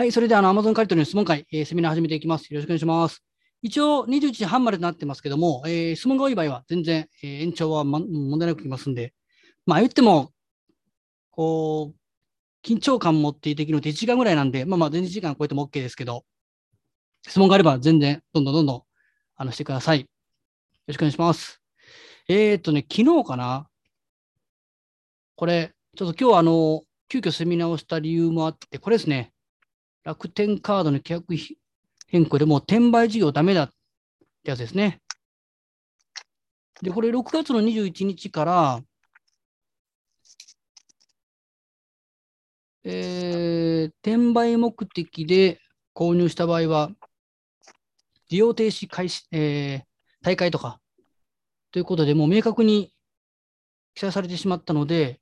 はい、それではあの Amazon カリトリの質問会、えーセミナー始めていきます。よろしくお願いします。一応21時半までとなってますけども、えー質問が多い場合は全然、えー延長は、ま、問題なくいきますんで、まあ言っても、こう、緊張感持ってできるのって1時間ぐらいなんで、まあまあ全然時間超えても OK ですけど、質問があれば全然どんどんどんどんあのしてください。よろしくお願いします。えーっとね、昨日かな？これ、ちょっと今日あの、急遽セミナーをした理由もあって、これですね。楽天カードの規約変更でもう転売事業ダメだってやつですね。で、これ6月の21日から、えー転売目的で購入した場合は、利用停止開始、えー大会とか、ということで、もう明確に記載されてしまったので、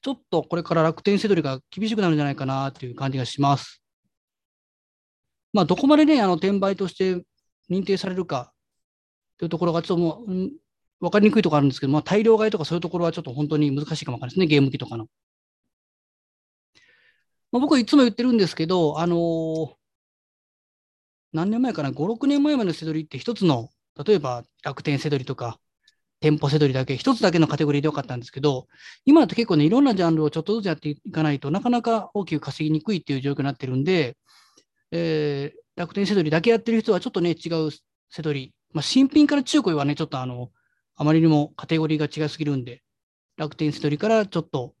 ちょっとこれから楽天セドリが厳しくなるんじゃないかなという感じがします。まあ、どこまでね、あの転売として認定されるかというところがちょっともう、うん分かりにくいところあるんですけど、まあ、大量買いとかそういうところはちょっと本当に難しいかもわからないですね、ゲーム機とかの。まあ、僕いつも言ってるんですけど、あのー何年前かな、5、6年前までのセドリって一つの、例えば楽天セドリとか、店舗セドリだけ、一つだけのカテゴリーでよかったんですけど、今だと結構ね、いろんなジャンルをちょっとずつやっていかないとなかなか大きく稼ぎにくいっていう状況になってるんで、えー楽天セドリだけやってる人はちょっとね、違うセドリ。まあ、新品から中古はね、ちょっとあの、あまりにもカテゴリーが違いすぎるんで、楽天セドリからちょっと、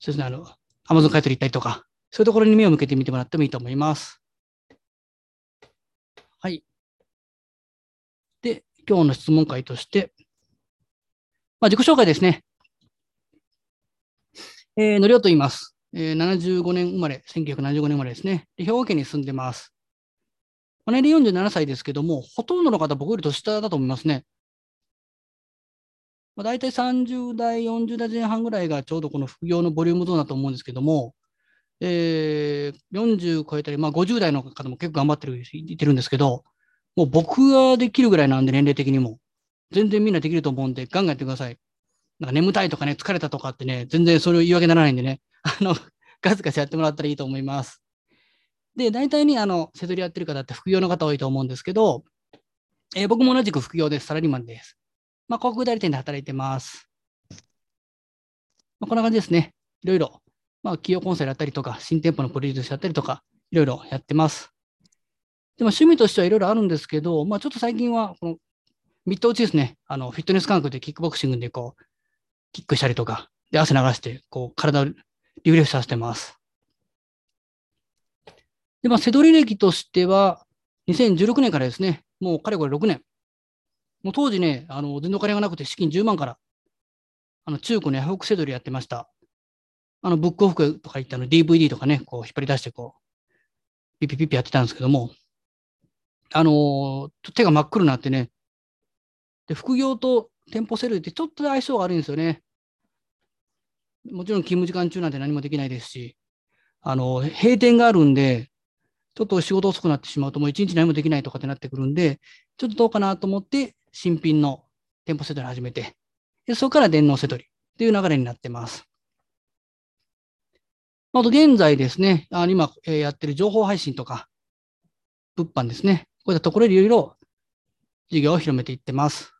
そうですね、あの、アマゾン買い取り行ったりとか、そういうところに目を向けてみてもらってもいいと思います。はい。で、今日の質問会として、まあ、自己紹介ですね。えー、のりおと言います。えー、75年生まれ、1975年生まれですね。で兵庫県に住んでます。まあ年齢47歳ですけども、ほとんどの方、僕より年下だと思いますね。まあ、大体30代、40代前半ぐらいがちょうどこの副業のボリュームゾーンだと思うんですけども、えー、40超えたり、まあ、50代の方も結構頑張ってる、いてるんですけど、もう僕ができるぐらいなんで、年齢的にも。全然みんなできると思うんで、ガンガンやってください。なんか眠たいとかね、疲れたとかってね、全然それを言い訳にならないんでね、あの、ガツガツやってもらったらいいと思います。で、大体にあの、セドリやってる方って副業の方多いと思うんですけど、えー僕も同じく副業です。サラリーマンです。まあ、広告代理店で働いてます。まあ、こんな感じですね。いろいろ、まあ、企業コンサルやったりとか、新店舗のプロデュースやったりとか、いろいろやってます。でも趣味としてはいろいろあるんですけど、まあ、ちょっと最近は、この、ミット打ちですね。あの、フィットネス感覚でキックボクシングでこう、キックしたりとか、で、汗流して、こう、体をリフレッシュさせてます。で、まあ、セドリ歴としては、2016年からですね、もうかれこれ6年。もう当時ね、あの、全然お金がなくて資金10万から、あの、中古のヤフオクセドリやってました。あの、ブックオフとか言ってあの DVD とかね、こう引っ張り出してこう、ピピピピやってたんですけども、あのー手が真っ黒になってね、で、副業と店舗セドリってちょっと相性が悪いんですよね。もちろん勤務時間中なんて何もできないですし、あの、閉店があるんで、ちょっと仕事遅くなってしまうともう一日何もできないとかってなってくるんで、ちょっとどうかなと思って、新品の店舗セドリ始めて、でそこから電脳セドリっていう流れになってます。あと現在ですね、あ今、やってる情報配信とか、物販ですね。こういったところでいろいろ事業を広めていってます。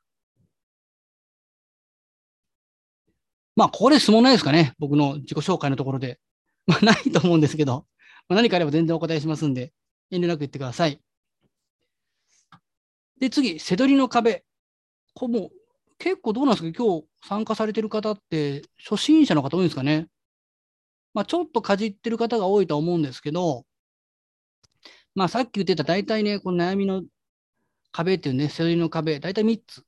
まあ、ここで質問ないですかね。僕の自己紹介のところで。まあ、ないと思うんですけど、まあ、何かあれば全然お答えしますんで、遠慮なく言ってください。で、次、セドリの壁。これも結構どうなんですか今日参加されてる方って初心者の方多いんですかねまあ、ちょっとかじってる方が多いと思うんですけど、まあ、さっき言ってた大体ね、この悩みの壁っていうね、セドリの壁、大体3つ。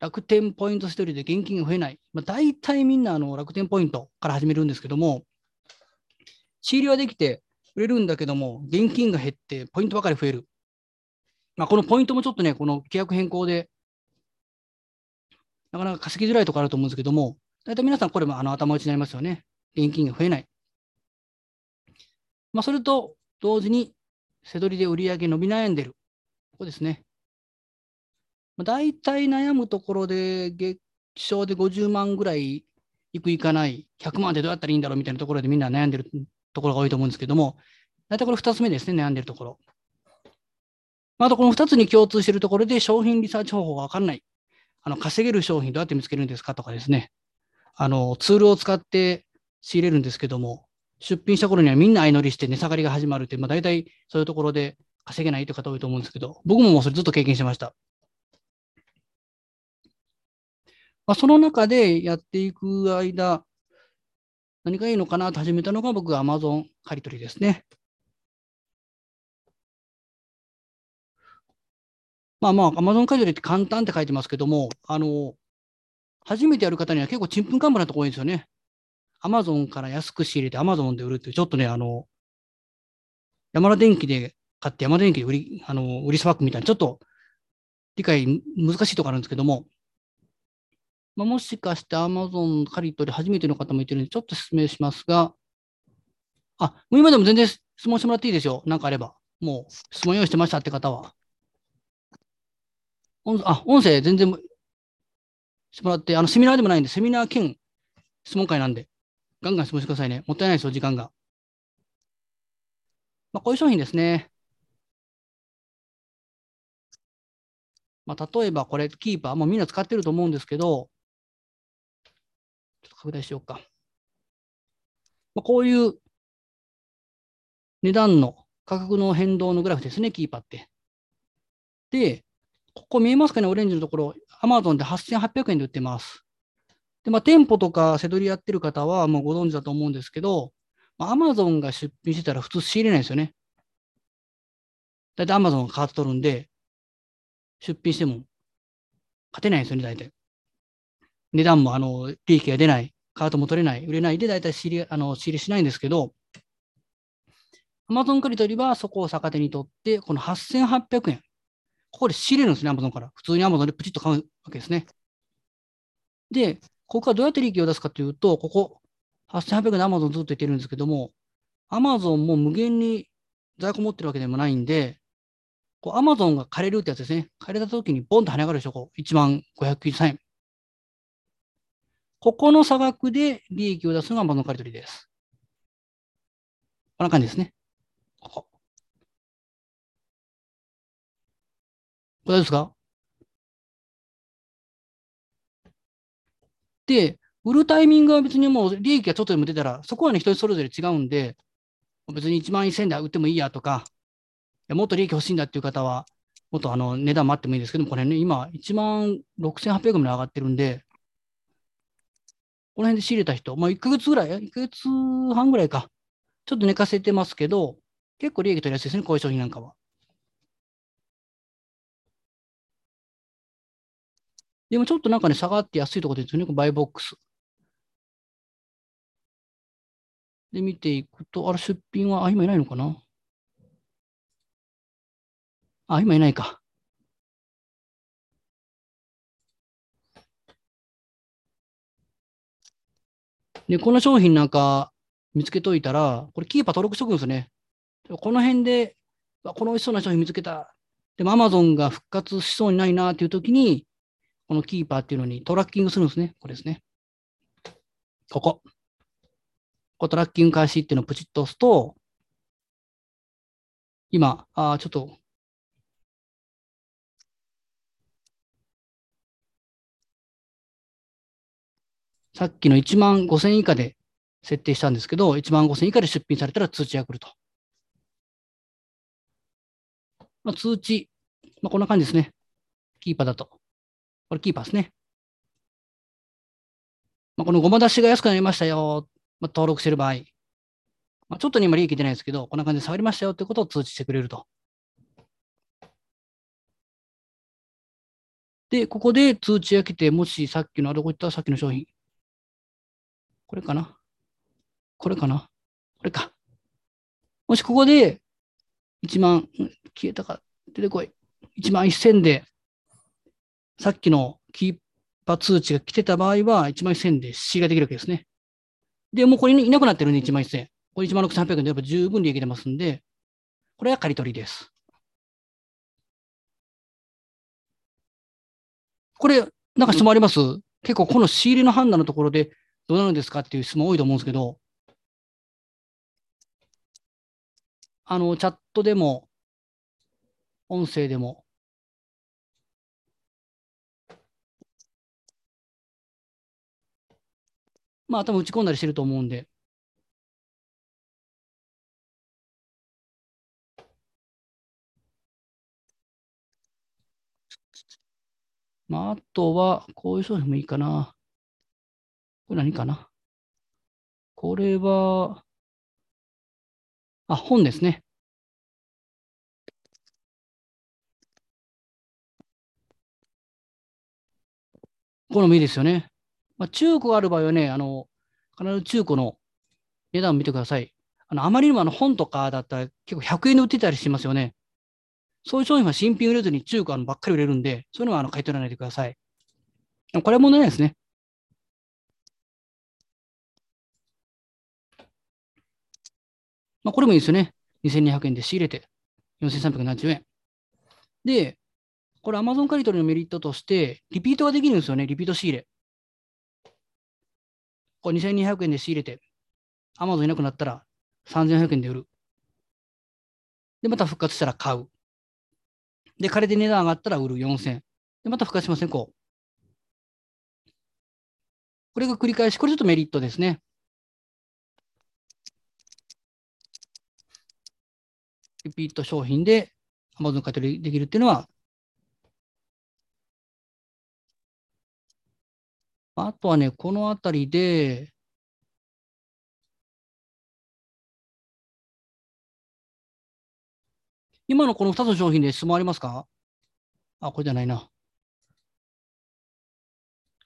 楽天ポイントセドリで現金が増えない。まあ、大体みんなあの楽天ポイントから始めるんですけども、仕入れはできて売れるんだけども、現金が減ってポイントばかり増える。まあ、このポイントもちょっとね、この規約変更で、なかなか稼ぎづらいところあると思うんですけども、大体皆さんこれもあの頭打ちになりますよね。現金が増えない。まあ、それと同時に、せどりで売り上げ伸び悩んでる。ここですね。大体悩むところで、月賞で50万ぐらい行く行かない、100万ってどうやったらいいんだろうみたいなところでみんな悩んでるところが多いと思うんですけども、大体これ2つ目ですね、悩んでるところ。あとこの2つに共通しているところで商品リサーチ方法がわからない。あの稼げる商品どうやって見つけるんですかとかですね。あのツールを使って仕入れるんですけども、出品した頃にはみんな相乗りして値下がりが始まるって、まあ、大体そういうところで稼げないという方多いと思うんですけど、僕ももうそれずっと経験してました。まあ、その中でやっていく間、何がいいのかなと始めたのが僕は Amazon 借り取りですね。まあまあ、Amazon 借り取りって簡単って書いてますけども、あの、初めてやる方には結構ちんぷんかんぷんなとこ多いんですよね。Amazon から安く仕入れて Amazon で売るっていう、ちょっとね、あの、山田電機で買って山田電機で売り、あの、売りさばくみたいな、ちょっと理解難しいところあるんですけども、まあ、もしかして Amazon 借り取り初めての方もいてるんで、ちょっと説明しますが、あ、もう今でも全然質問してもらっていいですよ。なんかあれば。もう質問用意してましたって方は。あ、音声全然してもらって、あの、セミナーでもないんで、セミナー兼質問会なんで、ガンガン質問してくださいね。もったいないですよ、時間が。まあ、こういう商品ですね。まあ、例えばこれ、キーパー、もうみんな使ってると思うんですけど、拡大しようか。まあ、こういう値段の価格の変動のグラフですね、キーパーって。で、ここ見えますかね、オレンジのところ、Amazon で8800円で売ってます。で、まあ、店舗とかせどりやってる方はもうご存知だと思うんですけど、まあ、Amazon が出品してたら普通仕入れないですよね。だいたい Amazon がカート取るんで、出品しても勝てないですよね、大体。値段もあの利益が出ない、カートも取れない、売れないで大体仕入れあの仕入れしないんですけど、Amazon 借り取りはそこを逆手に取って、この8800円。ここで仕入れるんですね、Amazon から。普通に Amazon でプチッと買うわけですね。で、ここからどうやって利益を出すかというと、ここ、8800円で Amazon ずっと言ってるんですけども、Amazon も無限に在庫持ってるわけでもないんで、アマゾンが借りるってやつですね。借りたときにボンと跳ね上がるでしょ、こう。1万593円。ここの差額で利益を出すのがアマゾン借り取りです。こんな感じですね。ここ。これですか？で、売るタイミングは別にもう利益がちょっとでも出たら、そこはね、人それぞれ違うんで、別に1万1000円で売ってもいいやとか、もっと利益欲しいんだっていう方は、もっとあの値段待ってもいいですけども、これね、今、1万6800円まで上がってるんで、この辺で仕入れた人、まあ、1ヶ月ぐらい、1ヶ月半ぐらいか、ちょっと寝かせてますけど、結構利益取りやすいですね、こういう商品なんかは。でもちょっとなんかね、下がって安いところですよね、バイボックス。で、見ていくと、あれ、出品は、あ、今いないのかな？あ、今いないか。で、この商品なんか見つけといたら、これキーパー登録しとくんですね。この辺で、この美味しそうな商品見つけた。でも Amazon が復活しそうにないなっていう時に、このキーパーっていうのにトラッキングするんですね。これですね。ここ。ここトラッキング開始っていうのをプチッと押すと、今、あちょっとさっきの1万5000以下で設定したんですけど、1万5000以下で出品されたら通知が来ると。まあ、通知、まあ、こんな感じですね。キーパーだと。これキーパーですね。まあ、このごま出しが安くなりましたよ。まあ、登録してる場合。まあ、ちょっとに今利益出ないですけど、こんな感じで触りましたよってことを通知してくれると。で、ここで通知が来て、もしさっきの、あどこ行ったさっきの商品。これかな？これかな？これか。もしここで1万、消えたか、出てこい。1万1000で、さっきのキーパー通知が来てた場合は、1万1000で C ができるわけですね。で、もうこれいなくなってるんで、1万1000。これ1万6800円でやっぱ十分利益出ますんで、これは借り取りです。これ、なんか質問あります？結構この仕入れの判断のところで、どうなるんですかっていう質問多いと思うんですけど、あの、チャットでも、音声でも、まあ、頭打ち込んだりしてると思うんで、まあ、あとは、こういう商品もいいかな。これ何かな？これは、あ、本ですね。これもいいですよね。まあ、中古がある場合はね、あの、必ず中古の値段を見てください。あの、あまりにもあの本とかだったら結構100円で売ってたりしますよね。そういう商品は新品売れずに中古ばっかり売れるんで、そういうのはあの買い取らないでください。これは問題ないですね。まあ、これもいいですよね。2200円で仕入れて4370円。で、これ Amazon 借り取りのメリットとして、リピートができるんですよね。リピート仕入れ。これ2200円で仕入れて、Amazon いなくなったら3400円で売る。で、また復活したら買う。で、借りて値段上がったら売る4000。で、また復活しません、こう。これが繰り返し、これちょっとメリットですね。リピート商品で Amazon 買い取できるっていうのは、あとはね、このあたりで、今のこの2つの商品で質問ありますか？あ、これじゃないな。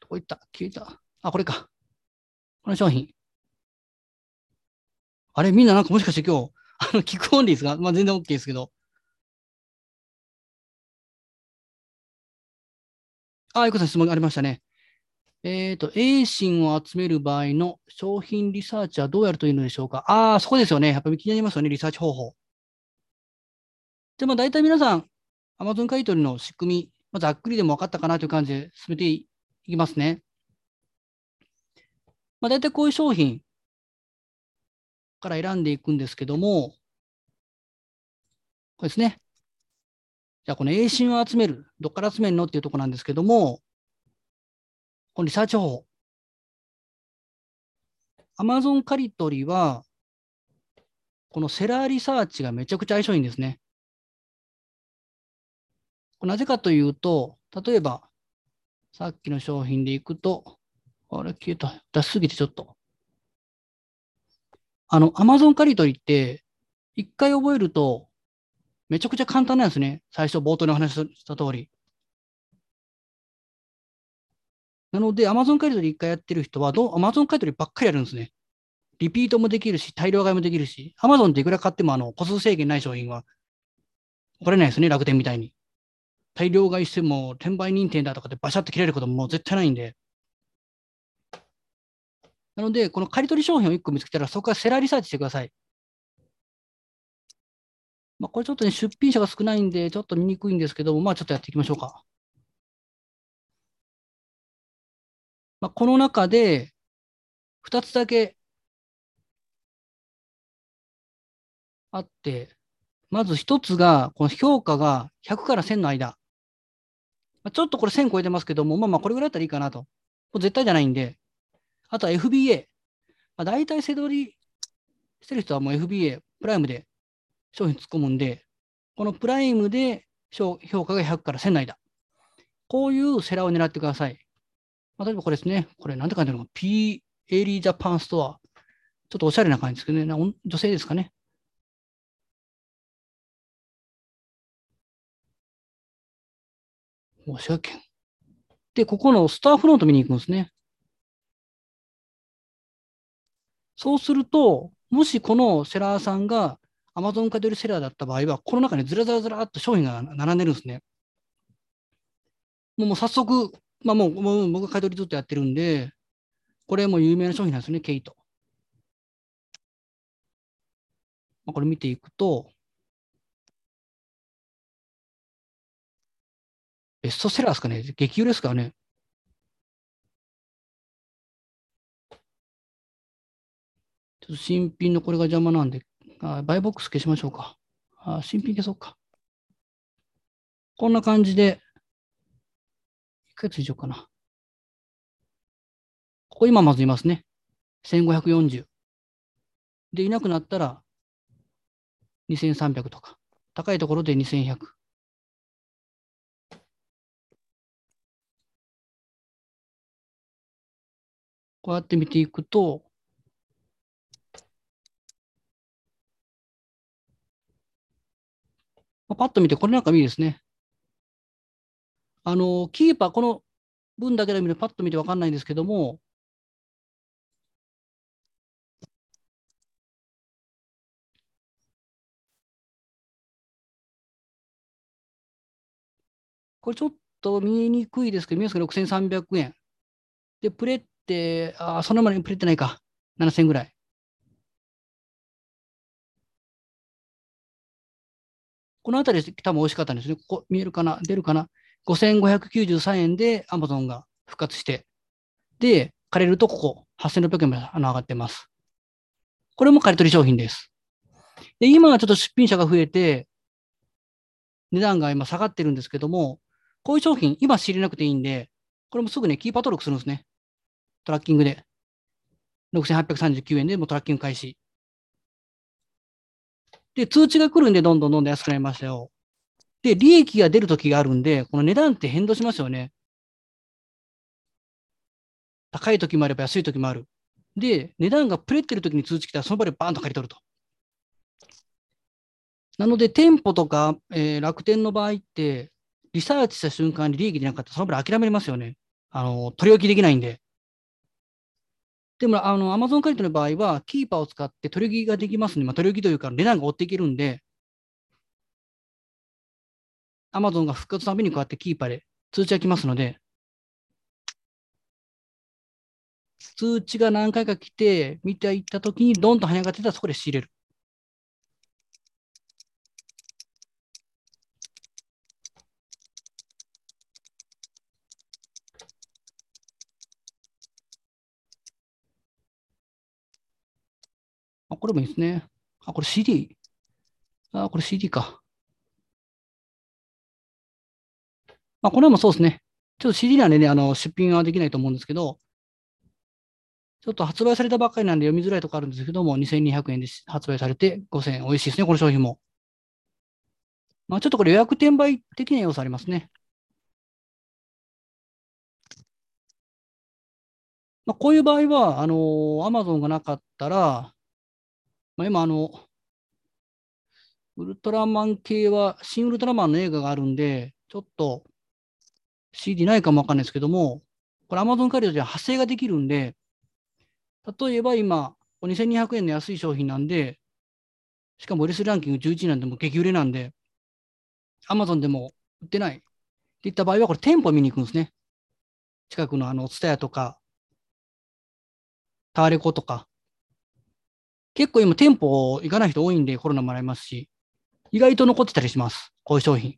どこ行った？消えた。あ、これか。この商品。あれ、みんななんかもしかして今日、あの、聞くオンリーですか？まあ全然 OK ですけど。あ、ゆこさん質問ありましたね。えっ、ー、と、A ンを集める場合の商品リサーチはどうやるといいのでしょうか？ああ、そこですよね。やっぱり気になりますよね、リサーチ方法。じゃあ、まあ大体皆さん、Amazon 買い取りの仕組み、まあ、ざっくりでも分かったかなという感じで進めていきますね。まあ、大体こういう商品から選んでいくんですけども、これですね。じゃあ、この A ンを集める、どっから集めるのっていうところなんですけども、このリサーチ方法。Amazon 借り取りは、このセラーリサーチがめちゃくちゃ相性いいんですね。なぜかというと、例えば、さっきの商品でいくと、あれ消えた。出しすぎてちょっと。あの、Amazon 借り取りって、一回覚えると、めちゃくちゃ簡単なんですね。最初冒頭にお話しした通り。なので、Amazon 買い取り一回やってる人は、ど Amazon 買い取ばっかりやるんですね。リピートもできるし、大量買いもできるし、Amazon っていくら買ってもあの個数制限ない商品は、これないですね、楽天みたいに。大量買いしても、転売認定だとかでバシャッと切れることももう絶対ないんで。なので、この借り取り商品を1個見つけたら、そこからセラーリサーチしてください。まあ、これちょっとね、出品者が少ないんで、ちょっと見にくいんですけども、まあ、ちょっとやっていきましょうか。まあ、この中で2つだけあって、まず1つが、この評価が100から1000の間。まあ、ちょっとこれ1000超えてますけども、まあまあこれぐらいだったらいいかなと。絶対じゃないんで。あとは FBA。まあ、大体背取りしてる人はもう FBA、プライムで商品突っ込むんで、このプライムで評価が100から1000の間。こういうセラーを狙ってください。まあ、例えばこれですね。これなんて書いてあるの ?P エリージャパンストア。ちょっとおしゃれな感じですけどね。女性ですかね。もう滋賀県。で、ここのスターフロント見に行くんですね。そうすると、もしこのセラーさんが Amazon 買取セラーだった場合は、この中にずらずらずらっと商品が並んでるんですね。もう早速、まあもう、もう僕が買い取りずっとやってるんで、これも有名な商品なんですね、ケイト。まあ、これ見ていくと、ベストセラーですかね激売れですからね。ちょっと新品のこれが邪魔なんで、あバイボックス消しましょうか。あ新品消そうか。こんな感じで、いくつ以上かな。ここ今まずいますね。1540。で、いなくなったら2300とか。高いところで2100。こうやって見ていくと、パッと見て、これなんかいいですね。あの、キーパー、この文だけで見るとパッと見てわかんないんですけども、これちょっと見えにくいですけど、見えますか？6300円。で、プレって、あ、そんなまでプレってないか。7000円ぐらい。このあたり多分美味しかったんですね。ここ見えるかな？出るかな ?5593 円で Amazon が復活して。で、借りるとここ8600円まで上がってます。これも借り取り商品です。で、今はちょっと出品者が増えて、値段が今下がってるんですけども、こういう商品、今知れなくていいんで、これもすぐね、キーパー登録するんですね。トラッキングで。6839円でもうトラッキング開始。で、通知が来るんで、どんどんどんどん安くなりましたよ。で、利益が出るときがあるんで、この値段って変動しますよね。高いときもあれば安いときもある。で、値段がプレってるときに通知来たら、その場でバーンと借り取ると。なので、店舗とか、えー、楽天の場合って、リサーチした瞬間に利益出なかったら、その場で諦めますよね。あの、取り置きできないんで。でも、あの、アマゾンカリトの場合は、キーパーを使って取り引きができますので、まあ、取り引きというか、値段が追っていけるんで、アマゾンが復活のためにこうやってキーパーで通知が来ますので、通知が何回か来て、見ていったときに、どんと跳ね上がってたらそこで仕入れる。これもいいですね。あ、これ CD。あ、これ CD か。まあ、これもそうですね。ちょっと CD なんでね、あの、出品はできないと思うんですけど、ちょっと発売されたばっかりなんで読みづらいとこあるんですけども、2200円で発売されて5000円。美味しいですね、この商品も。まあ、ちょっとこれ予約転売的な要素ありますね。まあ、こういう場合は、あのー、Amazon がなかったら、まあ、今、あの、ウルトラマン系は、新ウルトラマンの映画があるんで、ちょっと CD ないかもわかんないですけども、これ Amazon カリドでは派生ができるんで、例えば今、2200円の安い商品なんで、しかも売れするランキング11位なんでも激売れなんで、Amazon でも売ってないっていった場合は、これ店舗見に行くんですね。近くのあの、ツタヤとか、タワレコとか、結構今店舗行かない人多いんでコロナもらいますし、意外と残ってたりします。こういう商品。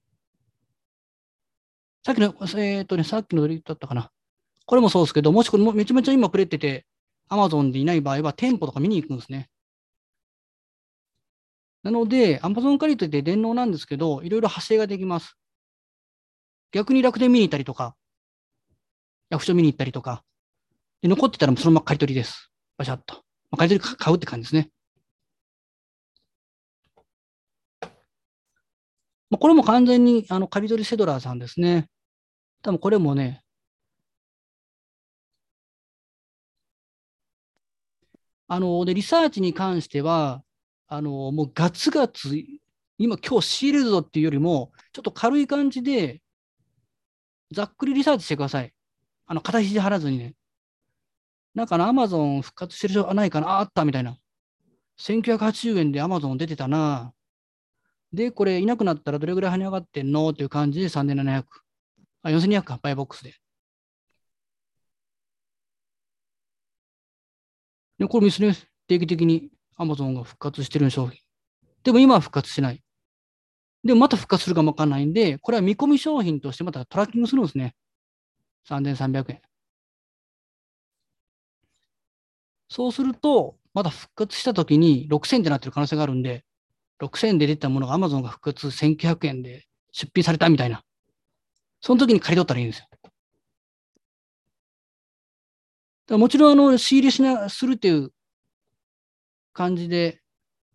さっきの、えっ、とね、さっきのどれだったかな。これもそうですけど、もしこれもめちゃめちゃ今くれてて、Amazon でいない場合は店舗とか見に行くんですね。なので、Amazon カリトって電脳なんですけど、いろいろ派生ができます。逆に楽天見に行ったりとか、役所見に行ったりとか、で残ってたらそのまま買い取りです。バシャッと。まあ、買い取り買うって感じですね。まあ、これも完全にあの借り取りセドラーさんですね。多分これもね、あの、で、リサーチに関しては、あの、もうガツガツ、今、今日仕入れるぞっていうよりも、ちょっと軽い感じで、ざっくりリサーチしてください。あの、肩肘張らずにね。なんか、アマゾン復活してる人ないかなあったみたいな。1980円でアマゾン出てたな。で、これいなくなったらどれぐらい跳ね上がってんのっていう感じで3700。あ、4200か、バイボックスで。で、これですね、定期的に Amazon が復活してる商品。でも今は復活しない。でもまた復活するかもわかんないんで、これは見込み商品としてまたトラッキングするんですね。3300円。そうすると、まだ復活した時に6000ってなってる可能性があるんで、6000で出たものが Amazon が復活1900円で出品されたみたいな。その時に借り取ったらいいんですよ。だもちろん、あの、仕入れしな、するっていう感じで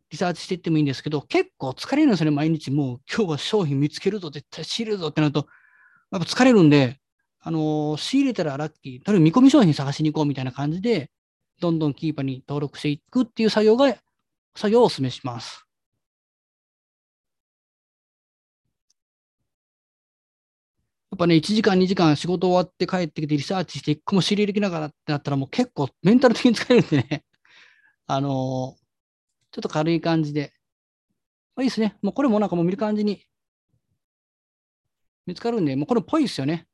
リサーチしていってもいいんですけど、結構疲れるんですよね、毎日。もう今日は商品見つけるぞ、絶対仕入れるぞってなると、やっぱ疲れるんで、あの、仕入れたらラッキー、例えば見込み商品探しに行こうみたいな感じで、どんどんキーパーに登録していくっていう作業が、作業をお勧めします。やっぱね、1時間、2時間仕事終わって帰ってきてリサーチして1個も仕入れできながらってなったらもう結構メンタル的に疲れるんでね、あのー、ちょっと軽い感じで。まあ、いいですね。もうこれもなんかもう見る感じに見つかるんで、もうこれっぽいですよね。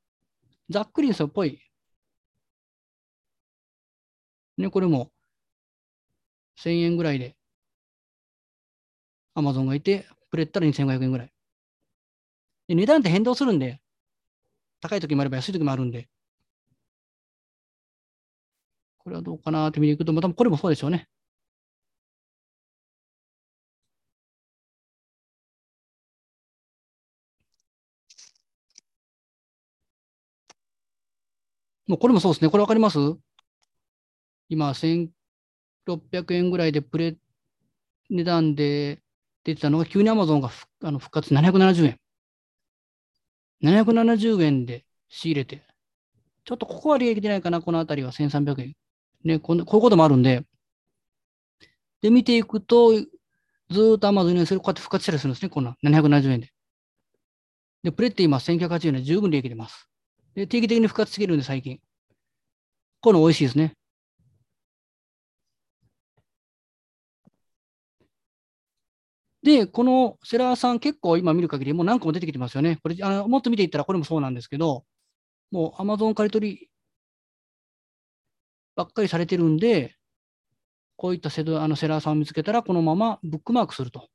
ざっくりですよ、ぽい。ね、これも1000円ぐらいで Amazon がいて、プレッタら2500円ぐらい。で値段って変動するんで、高い時もあれば安い時もあるんで、これはどうかなって見ていくと、またこれもそうでしょうね。もうこれもそうですね。これわかります？今、1600円ぐらいでプレ値段で出てたのが、急に Amazon があの復活770円。770円で仕入れて、ちょっとここは利益出ないかな、このあたりは1300円。ね、こういうこともあるんで、で、見ていくと、ずっと Amazon にそれこうやって復活したりするんですね、この770円で。で、プレって今1980円で十分利益出ます。で、定期的に復活してるんで、最近。この美味しいですね。で、このセラーさん結構今見る限りもう何個も出てきてますよね。これ、あのもっと見ていったらこれもそうなんですけど、もう Amazon 借り取りばっかりされてるんで、こういったセドあのセラーさんを見つけたら、このままブックマークすると。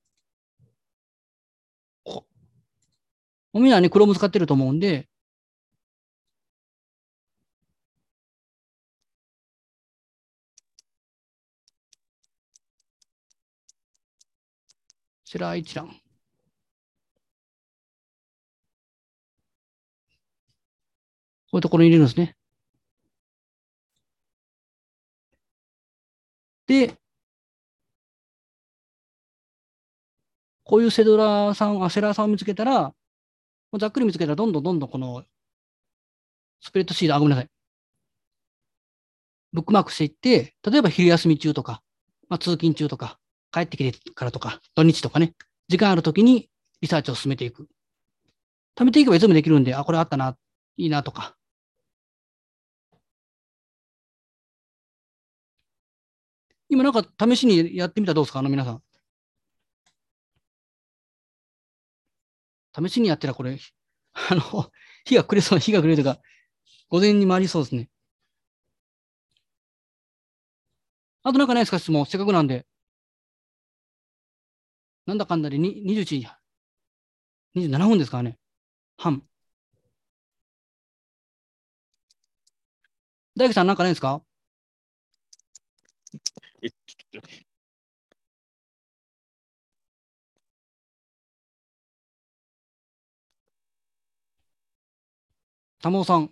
みんなね、Chrome 使ってると思うんで、セラー一覧。こういうところに入れるんですね。で、こういうセドラーさん、あセラーさんを見つけたら、ざっくり見つけたら、どんどんどんどんこのスプレッドシート、あ、ごめんなさい。ブックマークしていって、例えば昼休み中とか、まあ、通勤中とか、帰ってきてからとか、土日とかね、時間あるときにリサーチを進めていく。貯めていけばいつもできるんで、あ、これあったな、いいなとか。今なんか試しにやってみたらどうですか？あの皆さん。試しにやってたらこれ、あの、火がくれそう、火がくれるとか、午前に回りそうですね。あとなんかないですか？質問。せっかくなんで。なんだかんだで21時、27分ですからね。半。大工さんなんかないですか？たもさん、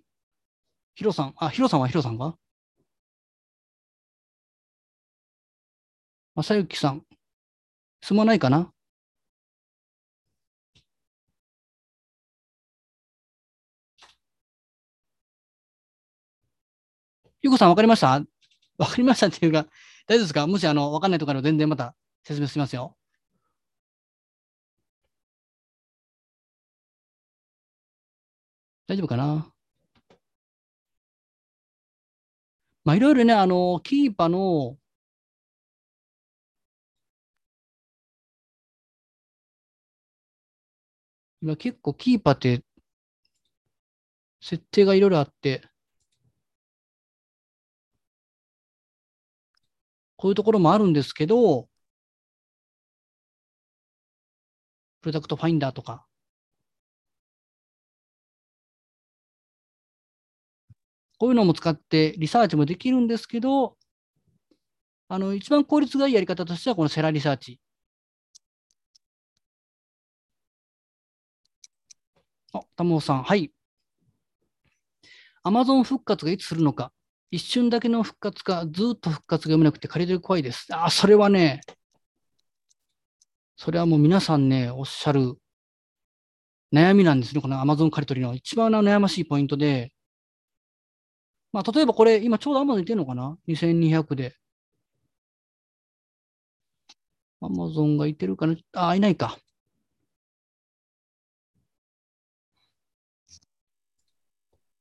ひろさん、あ、ひろさんはひろさんか？まさゆきさん、質問ないかな？ゆうこさん、わかりました？わかりましたっていうか、大丈夫ですか？もし、あの、わかんないところ全然また説明しますよ。大丈夫かな？まあ、いろいろね、あの、キーパーの今結構キーパーって設定がいろいろあって、こういうところもあるんですけど、プロダクトファインダーとか、こういうのも使ってリサーチもできるんですけど、あの、一番効率がいいやり方としては、このセラーリサーチ。あ、玉尾さん、はい。アマゾン復活がいつするのか。一瞬だけの復活か、ずっと復活が読めなくて借りてる怖いです。あ、それはね、それはもう皆さんね、おっしゃる悩みなんですね。このアマゾン借り取りの一番悩ましいポイントで、まあ、例えばこれ、今ちょうどアマゾンいてるのかな ?2200 で。アマゾンがいてるかな？あ、いないか。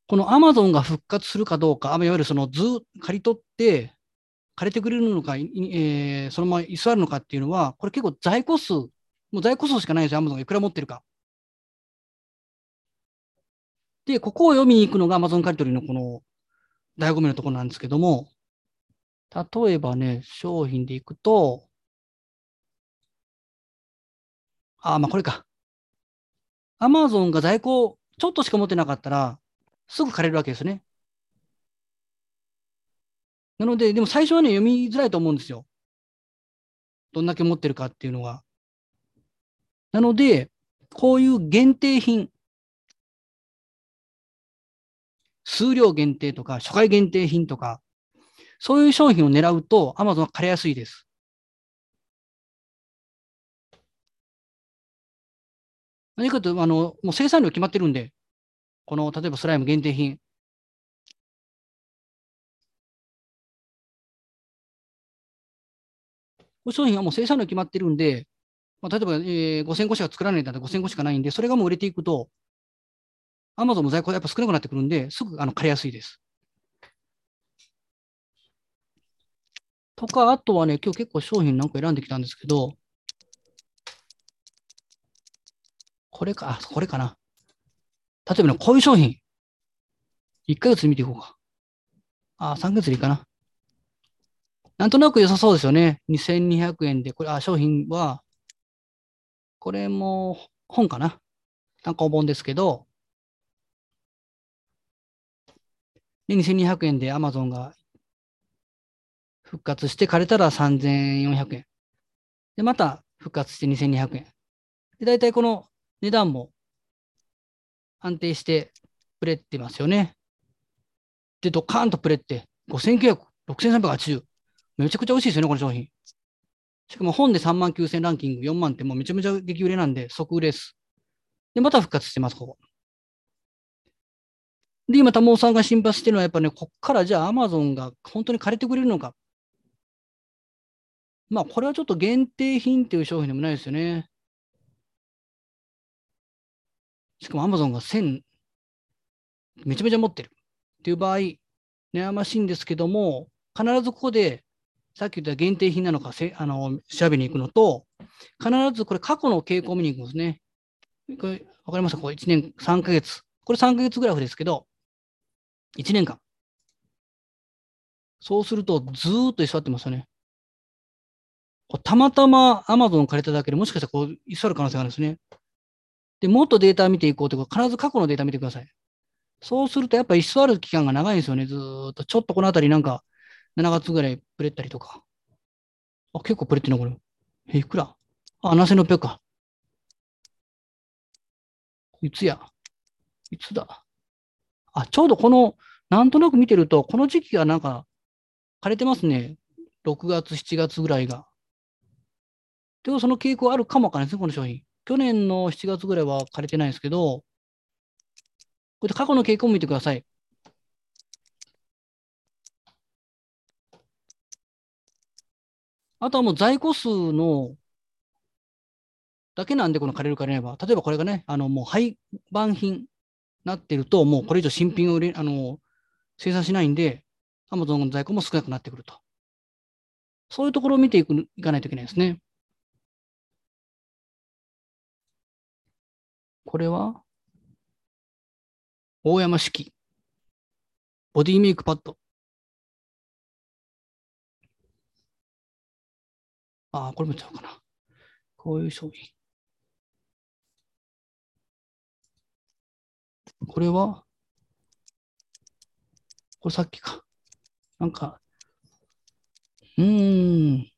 このアマゾンが復活するかどうか、いわゆるその図、借り取って、借りてくれるのか、えー、そのまま居座るのかっていうのは、これ結構在庫数、もう在庫数しかないですよ、アマゾンがいくら持ってるか。で、ここを読みに行くのがアマゾン借り取りのこの醍醐味のところなんですけども、例えばね、商品でいくと、あ、まあこれか。アマゾンが在庫ちょっとしか持ってなかったら、すぐ借りるわけですね。なので、でも最初はね、読みづらいと思うんですよ。どんだけ持ってるかっていうのが。なので、こういう限定品、数量限定とか、初回限定品とか、そういう商品を狙うと Amazon は借りやすいです。何かというと、あの、もう生産量決まってるんで、この、例えばスライム限定品。こ商品はもう生産量決まってるんで、まあ、例えば、えー、5000個しか作らないんだったら5000個しかないんで、それがもう売れていくと、アマゾンの在庫がやっぱ少なくなってくるんで、すぐあの借りやすいです。とか、あとはね、今日結構商品なんか選んできたんですけど、これか、あ、これかな。例えばね、こういう商品。1ヶ月見ていこうか。あ、3ヶ月でいいかな。なんとなく良さそうですよね。2200円で、これ、あ、商品は、これも本かな。単行本ですけど、で、2200円で Amazon が復活して借りたら3400円。で、また復活して2200円。で、大体この値段も安定してプレってますよね。で、ドカーンとプレって5900、6380。めちゃくちゃ美味しいですよね、この商品。しかも本で3万9000ランキング4万ってもうめちゃめちゃ激売れなんで即売れです。で、また復活してます、ここ。で、今、タモさんが心配してるのはやっぱね、こっからじゃあアマゾンが本当に借りてくれるのか。まあ、これはちょっと限定品っていう商品でもないですよね。しかも Amazon が1000、めちゃめちゃ持ってるっていう場合、悩ましいんですけども、必ずここで、さっき言った限定品なのかせあの調べに行くのと、必ずこれ過去の傾向を見に行くんですね。これわかりますか？これ1年3ヶ月。これ3ヶ月グラフですけど、1年間。そうすると、ずーっと居座ってますよね。たまたま Amazon 借りただけでもしかしたらこう居座る可能性があるんですね。で、もっとデータ見ていこうということ、必ず過去のデータ見てください。そうすると、やっぱり居座る期間が長いんですよね、ずっと。ちょっとこのあたりなんか、7月ぐらいプレったりとか。あ、結構プレってんのこれ。え、いくら？あ、7600か。いつや？いつだ？あ、ちょうどこの、なんとなく見てると、この時期がなんか、枯れてますね。6月、7月ぐらいが。でもその傾向あるかもわかんないですね、この商品。去年の7月ぐらいは枯れてないですけど、これ過去の傾向を見てください。あとはもう在庫数のだけなんでこの枯れるかれれば、例えばこれがね、あのもう廃盤品なってると、もうこれ以上新品を売れあの生産しないんで、アマゾンの在庫も少なくなってくると。そういうところを見ていくいかないといけないですね。これは？大山式。ボディメイクパッド。ああ、これもちゃうかな。こういう商品。これは？これさっきか。なんか、うーん。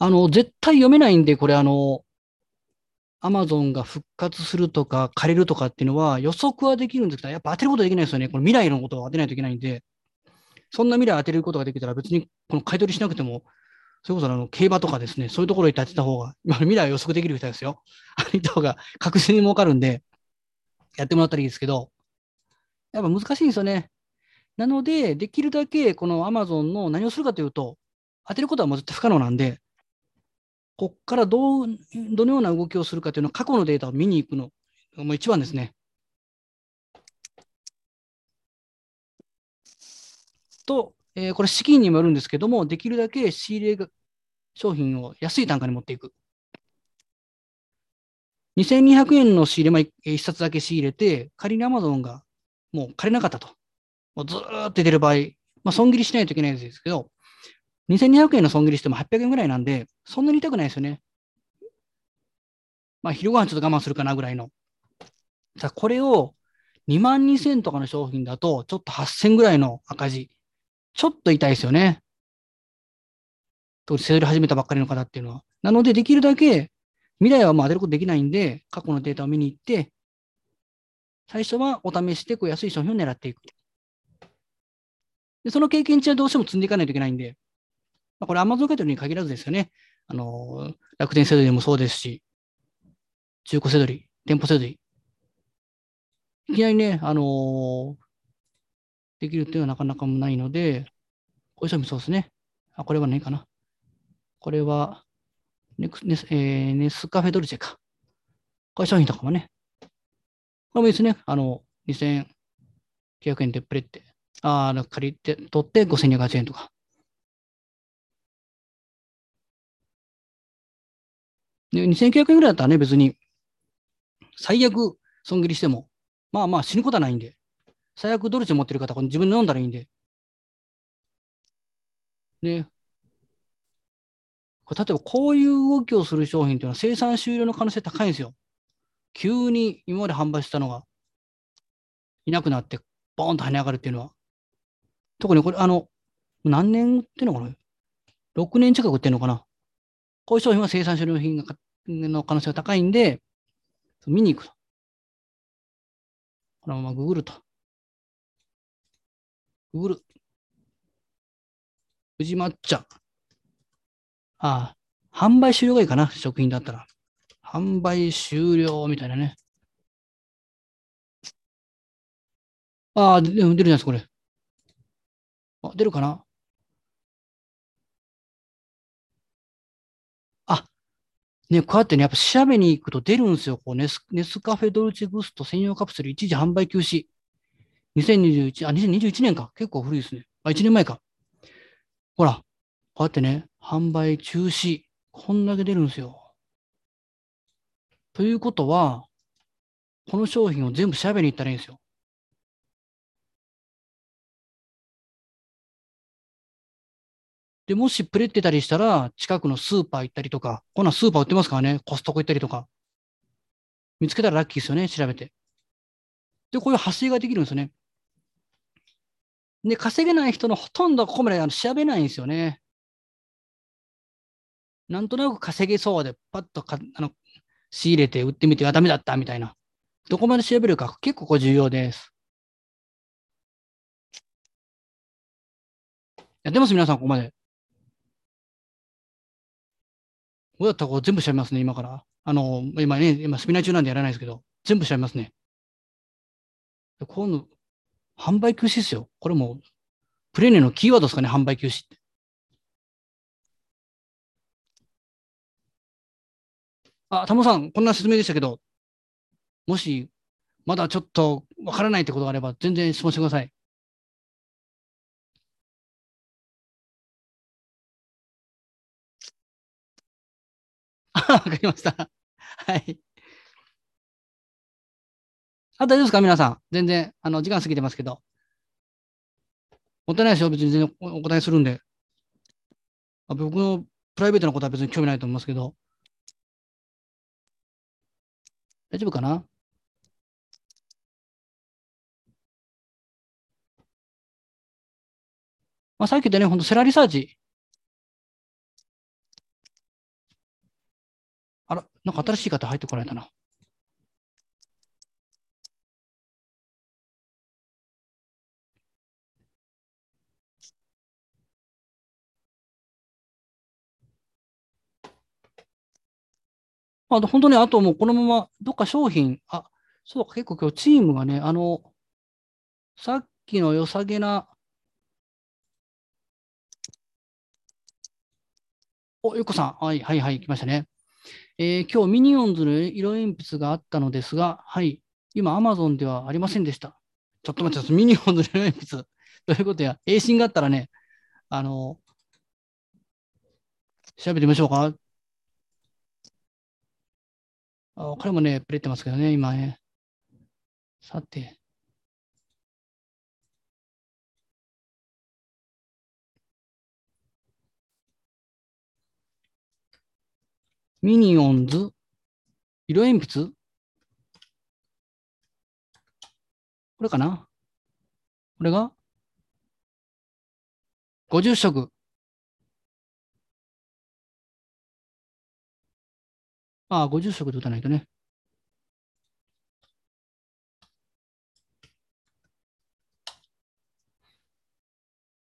あの、絶対読めないんで、これあの、アマゾンが復活するとか借りるとかっていうのは予測はできるんですけど、やっぱ当てることできないですよね。この未来のことを当てないといけないんで、そんな未来当てることができたら別にこの買い取りしなくても、それこそあの競馬とかですね、そういうところに立てた方が、未来を予測できる人ですよ。あれた方が確実に儲かるんで、やってもらったらいいですけど、やっぱ難しいんですよね。なので、できるだけこの Amazon の何をするかというと、当てることはもう絶対不可能なんで、こっからどう、どのような動きをするかというのを過去のデータを見に行くの、も一番ですね。と、えー、これ資金にもよるんですけども、できるだけ仕入れ商品を安い単価に持っていく。2200円の仕入れ、まあ、1冊だけ仕入れて、仮に Amazon がもう借りなかったと。もうずーっと出る場合、まあ、損切りしないといけないんですけど、2200円の損切りしても800円ぐらいなんで、そんなに痛くないですよね。まあ、昼ご飯ちょっと我慢するかなぐらいの。さ、これを2万2000とかの商品だと、ちょっと8000ぐらいの赤字。ちょっと痛いですよね。と、セール始めたばっかりの方っていうのは。なので、できるだけ、未来はもう当てることできないんで、過去のデータを見に行って、最初はお試しでこう安い商品を狙っていく。で、その経験値はどうしても積んでいかないといけないんで、まあ、これ Amazon 買取に限らずですよね。あの、楽天セドリもそうですし、中古セドリ、店舗セドリ。いきなりね、あの、できるっていうのはなかなかないので、こういう商品そうですね。あ、これは何かな。これはネクネス、えー、ネスカフェドルチェか。こういう商品とかもね。これもいいですね。あの、2900円でプレって、ああ、借りて、取って5280円とか。で、2900円ぐらいだったらね、別に、最悪損切りしても、まあまあ死ぬことはないんで、最悪ドルチェ持ってる方、これ自分で飲んだらいいんで。ね。これ例えばこういう動きをする商品っていうのは生産終了の可能性高いんですよ。急に今まで販売したのがいなくなって、ボーンと跳ね上がるっていうのは。特にこれ、あの、何年売ってんのかな ?6 年近く売ってんのかな？こういう商品は生産終了品の可能性が高いんで、見に行くと。このままググると。ググる。宇治抹茶。ああ、販売終了がいいかな、食品だったら。販売終了みたいなね。ああ、出るじゃないですか、これ。あ、出るかな？ね、こうやってね、やっぱ調べに行くと出るんですよ。こうネスネスカフェドルチェグスト専用カプセル一時販売休止。2021、あ、2021年か。結構古いですね。あ、1年前か。ほら、こうやってね、販売中止。こんだけ出るんですよ。ということは、この商品を全部調べに行ったらいいんですよ。で、もしプレってたりしたら、近くのスーパー行ったりとか、こんなスーパー売ってますからね、コストコ行ったりとか。見つけたらラッキーですよね、調べて。で、こういう発生ができるんですよね。で、稼げない人のほとんどここまであの調べないんですよね。なんとなく稼げそうで、パッとかあの仕入れて売ってみて、あ、ダメだったみたいな。どこまで調べるか結構重要です。やってます皆さん、ここまで。どうやったらこう全部調べますね、今から。あの、今ね、今スピナー中なんでやらないですけど、全部調べますね。今度、販売休止ですよ。これも、プレネのキーワードですかね、販売休止って。あ、タモさん、こんな説明でしたけど、もし、まだちょっとわからないってことがあれば、全然質問してください。わかりました。はい。あ、大丈夫ですか？皆さん。全然、あの、時間過ぎてますけど。もったいないですよ。別に全然お答えするんで。僕のプライベートなことは別に興味ないと思いますけど。大丈夫かな？まあ、さっき言ったね、本当セラリサーチ。あら、なんか新しい方入ってこられたな。あ本当に、あともうこのままどっか商品、あ、そうか、結構今日チームがね、あの、さっきの良さげな、お、ゆっこさん、はい、はい、はい、来ましたね。えー、今日ミニオンズの色鉛筆があったのですが、はい、今、アマゾンではありませんでした。ちょっと待って、ミニオンズの色鉛筆。どういうことや、A ンがあったらね、あの、調べてみましょうか。あ彼もね、プレってますけどね、今ね。さて。ミニオンズ？色鉛筆？これかな？これが？50色。ああ、50色で打たないとね。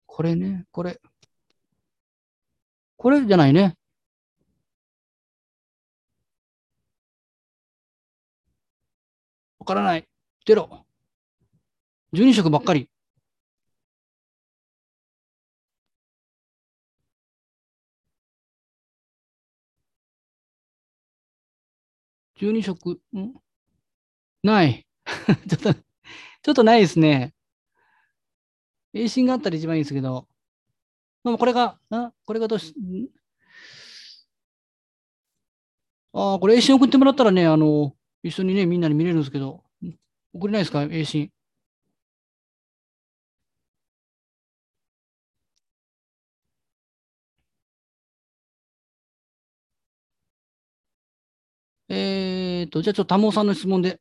これね、これ。これじゃないね。からない。ゼロ。12色ばっかり。12色、ん？ない。ちょっと、ちょっとないですね。A ンがあったら一番いいですけど、まあ、これが、あこれがどうし、ああ、これ A ン送ってもらったらね、あの、一緒にね、みんなに見れるんですけど、送れないですか ?A ン。えっと、じゃあちょっとタモさんの質問で、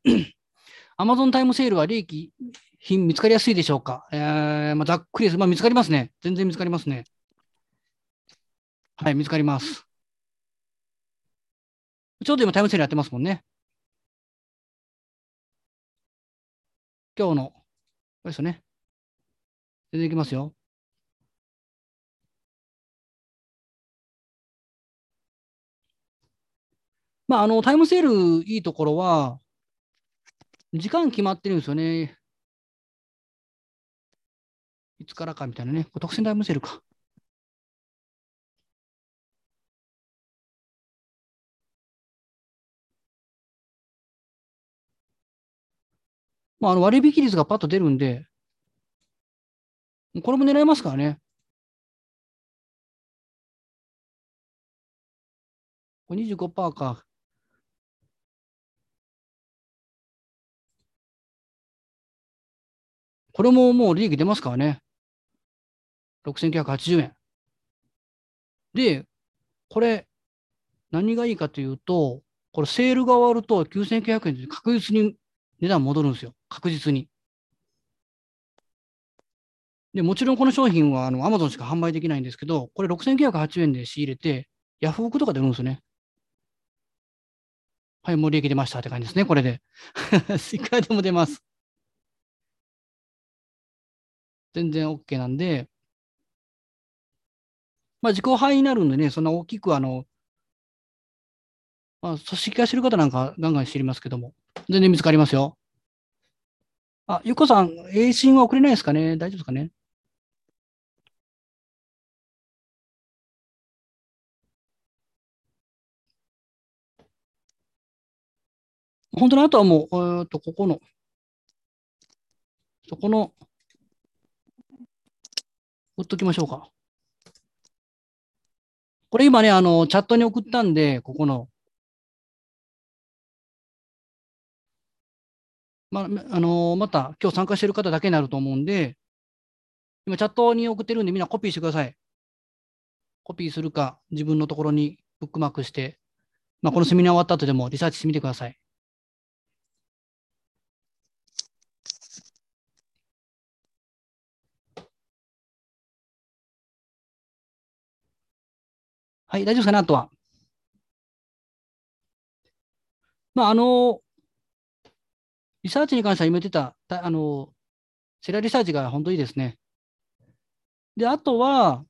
アマゾンタイムセールは利益品見つかりやすいでしょうか？えー、まあ、ざっくりです。まあ、見つかりますね。全然見つかりますね。はい、見つかります。ちょうど今タイムセールやってますもんね。今日の、これですね。全然いきますよ。まあ、あの、タイムセールいいところは、時間決まってるんですよね。いつからかみたいなね。特選タイムセールか。まあ、あの割引率がパッと出るんで、これも狙えますからね。これ25%か。これももう利益出ますからね。6980円。で、これ、何がいいかというと、これセールが終わると9900円で確実に値段戻るんですよ。確実に。で、もちろんこの商品はあの Amazon しか販売できないんですけど、これ6980円で仕入れて、ヤフオクとかで売るんですよね。はい、もう利益出ましたって感じですね、これで。いくらでも出ます。全然 OK なんで、まあ、自己範囲になるんでね、そんな大きく、あの、まあ、組織化してる方なんかガンガン知りますけども、全然見つかりますよ。あ、ゆっこさん、永進は送れないですかね？大丈夫ですかね？本当にあとはもう、えっと、ここの、そこの、打っときましょうか。これ今ね、あの、チャットに送ったんで、ここの。まあ、あのー、また今日参加してる方だけになると思うんで、今チャットに送ってるんでみんなコピーしてください。コピーするか、自分のところにブックマークして、まあ、このセミナー終わった後でもリサーチしてみてください。はい、大丈夫ですかね、あとは。まあ、あのーリサーチに関しては今言ってた、あの、セラリサーチが本当いいですね。で、あとは、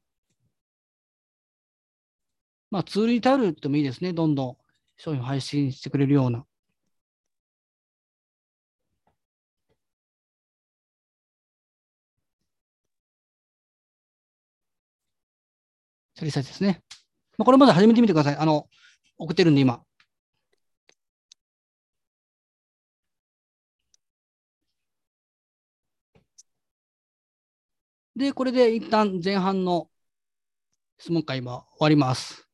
まあ、ツールに頼るってもいいですね。どんどん商品を配信してくれるような。セリサーチですね。まあ、これまず始めてみてください。あの、送ってるんで今。で、これで一旦前半の質問会は終わります。